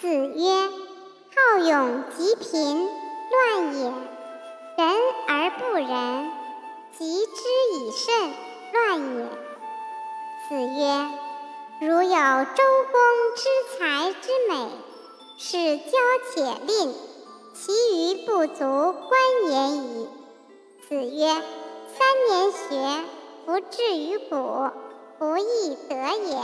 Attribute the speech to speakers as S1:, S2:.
S1: 子曰：“好勇及贫，乱也；仁而不仁，及之以慎，乱也。”子曰：“如有周公之才之美，是交且吝，其余不足观也已。”子曰：“三年学，不至于古，不亦得也。”